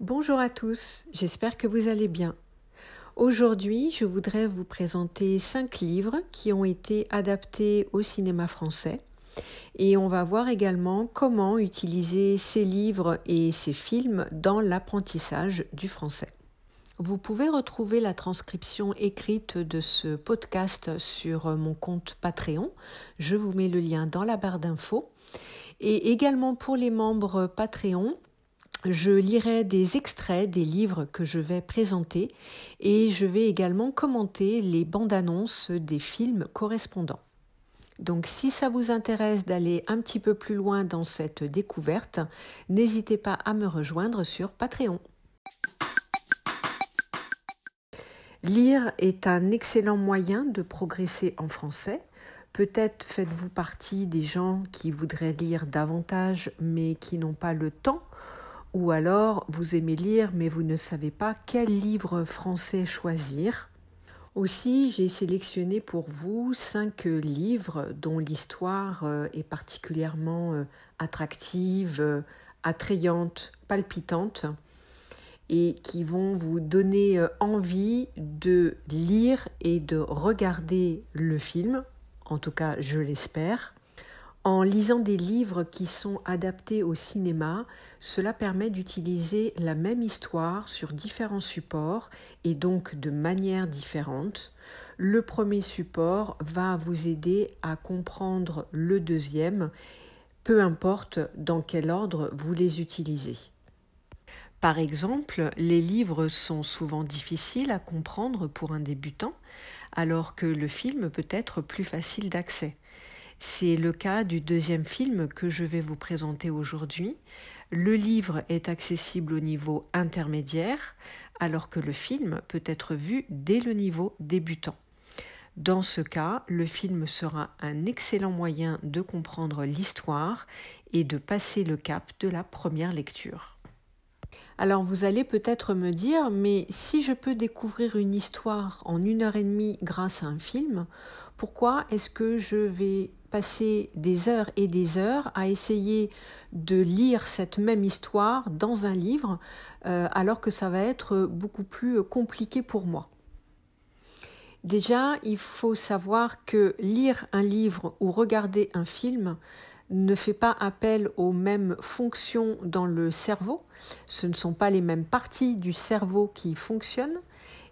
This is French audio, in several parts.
Bonjour à tous, j'espère que vous allez bien. Aujourd'hui, je voudrais vous présenter cinq livres qui ont été adaptés au cinéma français et on va voir également comment utiliser ces livres et ces films dans l'apprentissage du français. Vous pouvez retrouver la transcription écrite de ce podcast sur mon compte Patreon. Je vous mets le lien dans la barre d'infos. Et également pour les membres Patreon, je lirai des extraits des livres que je vais présenter et je vais également commenter les bandes annonces des films correspondants. Donc si ça vous intéresse d'aller un petit peu plus loin dans cette découverte, n'hésitez pas à me rejoindre sur Patreon. Lire est un excellent moyen de progresser en français. Peut-être faites-vous partie des gens qui voudraient lire davantage mais qui n'ont pas le temps, ou alors vous aimez lire mais vous ne savez pas quel livre français choisir. Aussi, j'ai sélectionné pour vous cinq livres dont l'histoire euh, est particulièrement euh, attractive, euh, attrayante, palpitante et qui vont vous donner envie de lire et de regarder le film, en tout cas je l'espère. En lisant des livres qui sont adaptés au cinéma, cela permet d'utiliser la même histoire sur différents supports et donc de manière différente. Le premier support va vous aider à comprendre le deuxième, peu importe dans quel ordre vous les utilisez. Par exemple, les livres sont souvent difficiles à comprendre pour un débutant, alors que le film peut être plus facile d'accès. C'est le cas du deuxième film que je vais vous présenter aujourd'hui. Le livre est accessible au niveau intermédiaire, alors que le film peut être vu dès le niveau débutant. Dans ce cas, le film sera un excellent moyen de comprendre l'histoire et de passer le cap de la première lecture. Alors vous allez peut-être me dire, mais si je peux découvrir une histoire en une heure et demie grâce à un film, pourquoi est-ce que je vais passer des heures et des heures à essayer de lire cette même histoire dans un livre, euh, alors que ça va être beaucoup plus compliqué pour moi. Déjà, il faut savoir que lire un livre ou regarder un film ne fait pas appel aux mêmes fonctions dans le cerveau. Ce ne sont pas les mêmes parties du cerveau qui fonctionnent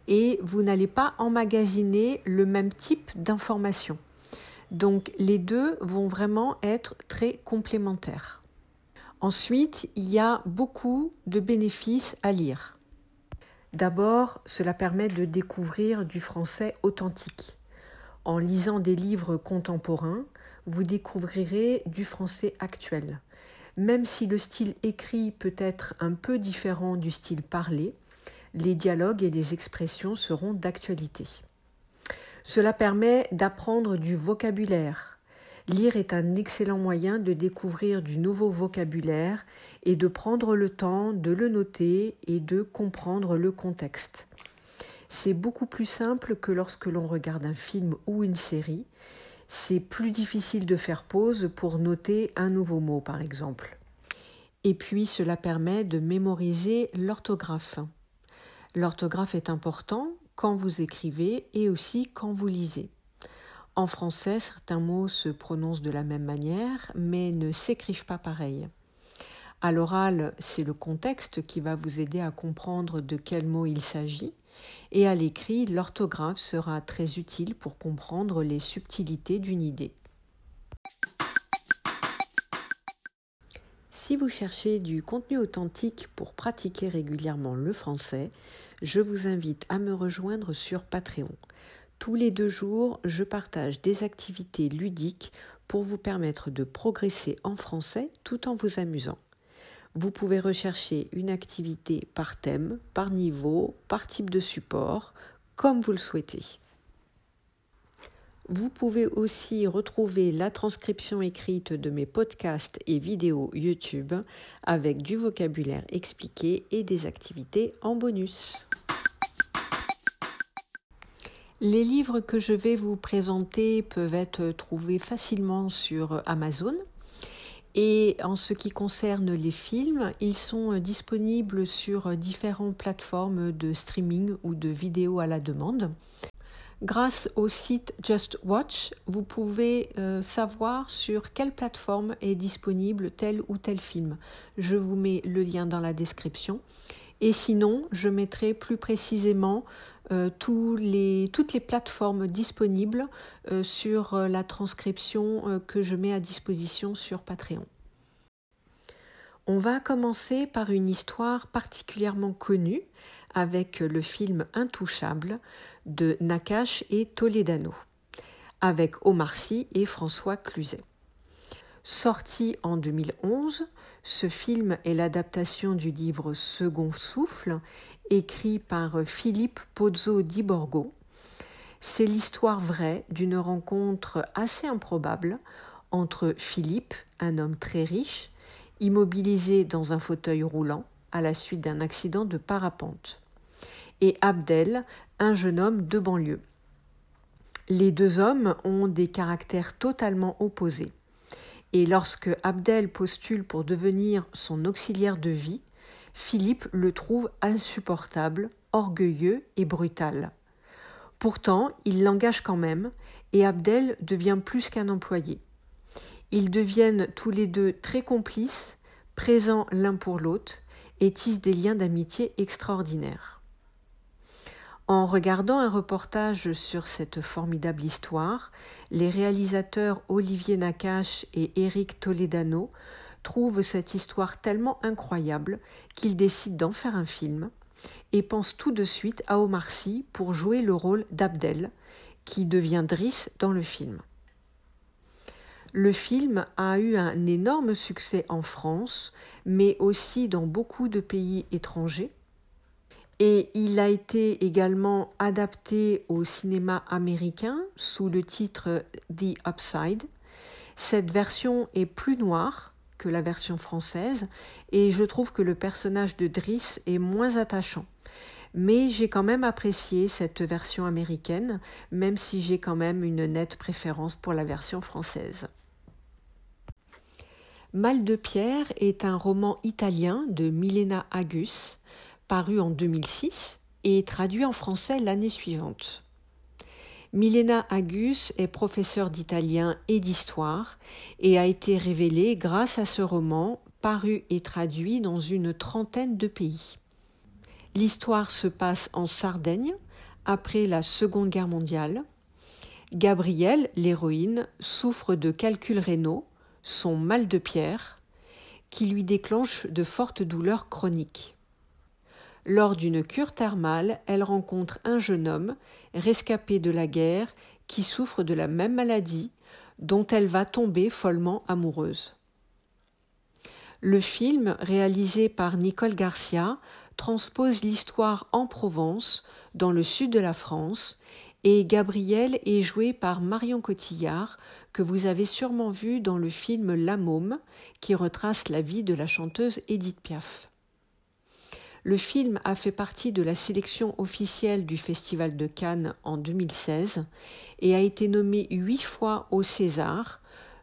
et vous n'allez pas emmagasiner le même type d'informations. Donc les deux vont vraiment être très complémentaires. Ensuite, il y a beaucoup de bénéfices à lire. D'abord, cela permet de découvrir du français authentique. En lisant des livres contemporains, vous découvrirez du français actuel. Même si le style écrit peut être un peu différent du style parlé, les dialogues et les expressions seront d'actualité. Cela permet d'apprendre du vocabulaire. Lire est un excellent moyen de découvrir du nouveau vocabulaire et de prendre le temps de le noter et de comprendre le contexte. C'est beaucoup plus simple que lorsque l'on regarde un film ou une série. C'est plus difficile de faire pause pour noter un nouveau mot, par exemple. Et puis cela permet de mémoriser l'orthographe. L'orthographe est important quand vous écrivez et aussi quand vous lisez. En français, certains mots se prononcent de la même manière, mais ne s'écrivent pas pareil. À l'oral, c'est le contexte qui va vous aider à comprendre de quel mot il s'agit, et à l'écrit, l'orthographe sera très utile pour comprendre les subtilités d'une idée. Si vous cherchez du contenu authentique pour pratiquer régulièrement le français, je vous invite à me rejoindre sur Patreon. Tous les deux jours, je partage des activités ludiques pour vous permettre de progresser en français tout en vous amusant. Vous pouvez rechercher une activité par thème, par niveau, par type de support, comme vous le souhaitez. Vous pouvez aussi retrouver la transcription écrite de mes podcasts et vidéos YouTube avec du vocabulaire expliqué et des activités en bonus. Les livres que je vais vous présenter peuvent être trouvés facilement sur Amazon Et en ce qui concerne les films, ils sont disponibles sur différentes plateformes de streaming ou de vidéos à la demande. Grâce au site Just Watch, vous pouvez euh, savoir sur quelle plateforme est disponible tel ou tel film. Je vous mets le lien dans la description. Et sinon, je mettrai plus précisément euh, toutes les plateformes disponibles euh, sur la transcription que je mets à disposition sur Patreon. On va commencer par une histoire particulièrement connue avec le film Intouchable de Nakache et Toledano, avec Omar Sy et François Cluzet. Sorti en 2011, ce film est l'adaptation du livre Second Souffle, écrit par Philippe Pozzo di Borgo. C'est l'histoire vraie d'une rencontre assez improbable entre Philippe, un homme très riche, immobilisé dans un fauteuil roulant à la suite d'un accident de parapente, et Abdel, un jeune homme de banlieue. Les deux hommes ont des caractères totalement opposés. Et lorsque Abdel postule pour devenir son auxiliaire de vie, Philippe le trouve insupportable, orgueilleux et brutal. Pourtant, il l'engage quand même, et Abdel devient plus qu'un employé. Ils deviennent tous les deux très complices, présents l'un pour l'autre, et tissent des liens d'amitié extraordinaires. En regardant un reportage sur cette formidable histoire, les réalisateurs Olivier Nakache et Éric Toledano trouvent cette histoire tellement incroyable qu'ils décident d'en faire un film et pensent tout de suite à Omar Sy pour jouer le rôle d'Abdel, qui devient Driss dans le film. Le film a eu un énorme succès en France, mais aussi dans beaucoup de pays étrangers, et il a été également adapté au cinéma américain sous le titre The Upside. Cette version est plus noire que la version française et je trouve que le personnage de Driss est moins attachant. Mais j'ai quand même apprécié cette version américaine, même si j'ai quand même une nette préférence pour la version française. Mal de pierre est un roman italien de Milena Agus paru en 2006 et traduit en français l'année suivante. Milena Agus est professeure d'italien et d'histoire et a été révélée grâce à ce roman paru et traduit dans une trentaine de pays. L'histoire se passe en Sardaigne après la Seconde Guerre mondiale. Gabrielle, l'héroïne, souffre de calculs rénaux, son mal de pierre, qui lui déclenche de fortes douleurs chroniques. Lors d'une cure thermale, elle rencontre un jeune homme, rescapé de la guerre, qui souffre de la même maladie, dont elle va tomber follement amoureuse. Le film, réalisé par Nicole Garcia, transpose l'histoire en Provence, dans le sud de la France, et Gabrielle est jouée par Marion Cotillard, que vous avez sûrement vu dans le film La Môme, qui retrace la vie de la chanteuse Edith Piaf. Le film a fait partie de la sélection officielle du Festival de Cannes en 2016 et a été nommé huit fois au César,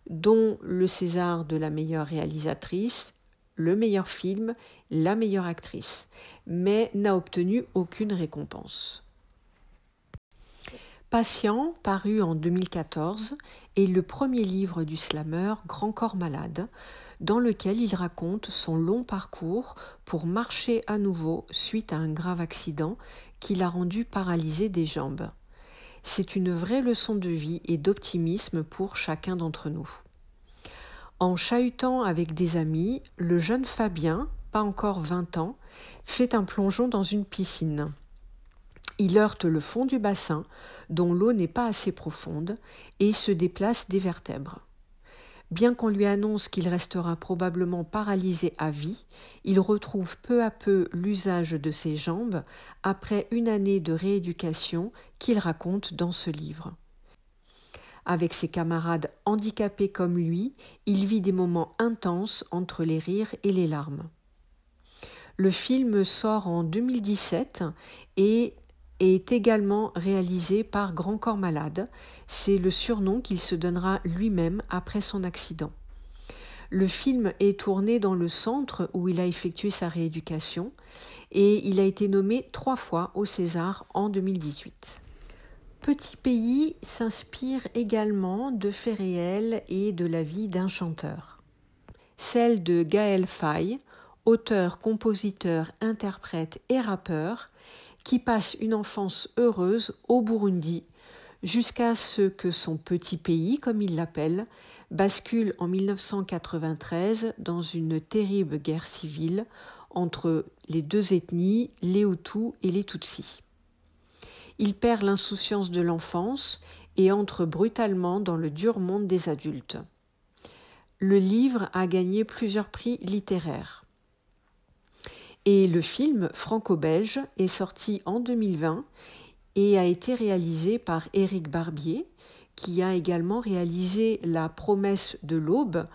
dont le César de la meilleure réalisatrice, le meilleur film, la meilleure actrice, mais n'a obtenu aucune récompense. Patient, paru en 2014, est le premier livre du slammer Grand Corps Malade, dans lequel il raconte son long parcours pour marcher à nouveau suite à un grave accident qui l'a rendu paralysé des jambes. C'est une vraie leçon de vie et d'optimisme pour chacun d'entre nous. En chahutant avec des amis, le jeune Fabien, pas encore vingt ans, fait un plongeon dans une piscine. Il heurte le fond du bassin, dont l'eau n'est pas assez profonde, et se déplace des vertèbres. Bien qu'on lui annonce qu'il restera probablement paralysé à vie, il retrouve peu à peu l'usage de ses jambes après une année de rééducation qu'il raconte dans ce livre. Avec ses camarades handicapés comme lui, il vit des moments intenses entre les rires et les larmes. Le film sort en 2017 et est également réalisé par Grand Corps Malade. C'est le surnom qu'il se donnera lui-même après son accident. Le film est tourné dans le centre où il a effectué sa rééducation et il a été nommé trois fois au César en 2018. Petit pays s'inspire également de faits réels et de la vie d'un chanteur. Celle de Gaël Faye, auteur, compositeur, interprète et rappeur, qui passe une enfance heureuse au Burundi jusqu'à ce que son petit pays, comme il l'appelle, bascule en 1993 dans une terrible guerre civile entre les deux ethnies, les Hutus et les Tutsis. Il perd l'insouciance de l'enfance et entre brutalement dans le dur monde des adultes. Le livre a gagné plusieurs prix littéraires. Et le film franco-belge est sorti en 2020 et a été réalisé par Éric Barbier, qui a également réalisé La promesse de l'aube,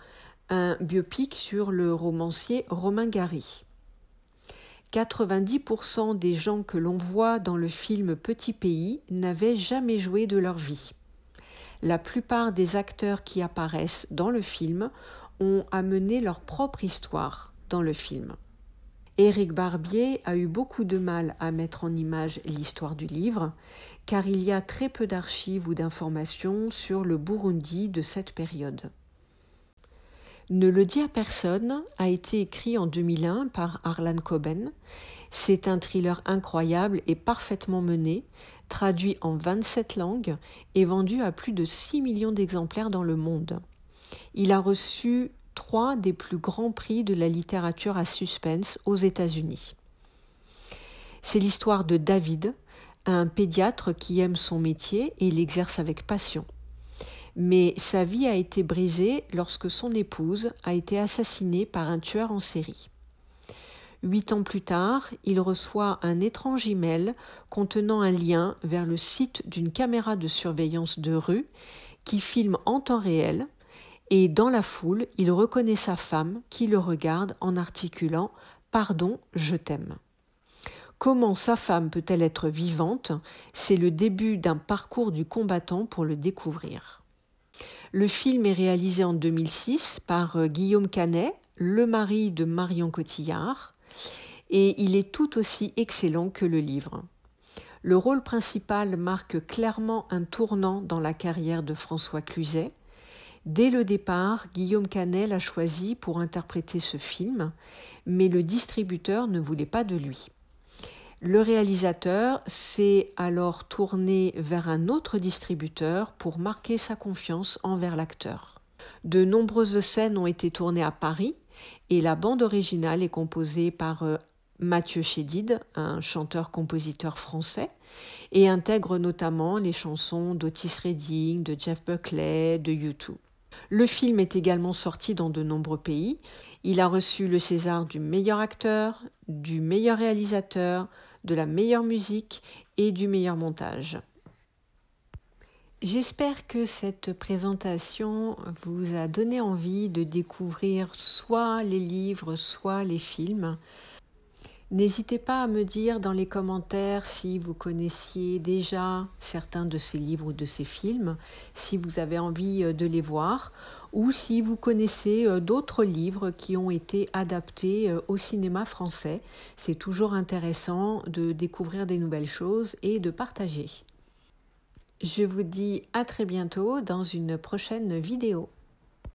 un biopic sur le romancier Romain Gary. 90% des gens que l'on voit dans le film Petit Pays n'avaient jamais joué de leur vie. La plupart des acteurs qui apparaissent dans le film ont amené leur propre histoire dans le film. Éric Barbier a eu beaucoup de mal à mettre en image l'histoire du livre, car il y a très peu d'archives ou d'informations sur le Burundi de cette période. Ne le dit à personne a été écrit en 2001 par Arlan Coben. C'est un thriller incroyable et parfaitement mené, traduit en 27 langues et vendu à plus de 6 millions d'exemplaires dans le monde. Il a reçu trois des plus grands prix de la littérature à suspense aux États-Unis. C'est l'histoire de David, un pédiatre qui aime son métier et l'exerce avec passion. Mais sa vie a été brisée lorsque son épouse a été assassinée par un tueur en série. Huit ans plus tard, il reçoit un étrange email contenant un lien vers le site d'une caméra de surveillance de rue qui filme en temps réel et dans la foule, il reconnaît sa femme qui le regarde en articulant Pardon, je t'aime. Comment sa femme peut-elle être vivante? C'est le début d'un parcours du combattant pour le découvrir. Le film est réalisé en 2006 par euh, Guillaume Canet, le mari de Marion Cotillard, et il est tout aussi excellent que le livre. Le rôle principal marque clairement un tournant dans la carrière de François Cluzet, Dès le départ, Guillaume Canet l'a choisi pour interpréter ce film, mais le distributeur ne voulait pas de lui. Le réalisateur s'est alors tourné vers un autre distributeur pour marquer sa confiance envers l'acteur. De nombreuses scènes ont été tournées à Paris et la bande originale est composée par euh, Mathieu Chédid, un chanteur-compositeur français, et intègre notamment les chansons d'Otis Redding, de Jeff Buckley, de U2. Le film est également sorti dans de nombreux pays. Il a reçu le César du meilleur acteur, du meilleur réalisateur, de la meilleure musique et du meilleur montage. J'espère que cette présentation vous a donné envie de découvrir soit les livres, soit les films. N'hésitez pas à me dire dans les commentaires si vous connaissiez déjà certains de ces livres ou de ces films, si vous avez envie euh, de les voir, ou si vous connaissez euh, d'autres livres qui ont été adaptés euh, au cinéma français. C'est toujours intéressant de découvrir des nouvelles choses et de partager. Je vous dis à très bientôt dans une prochaine vidéo.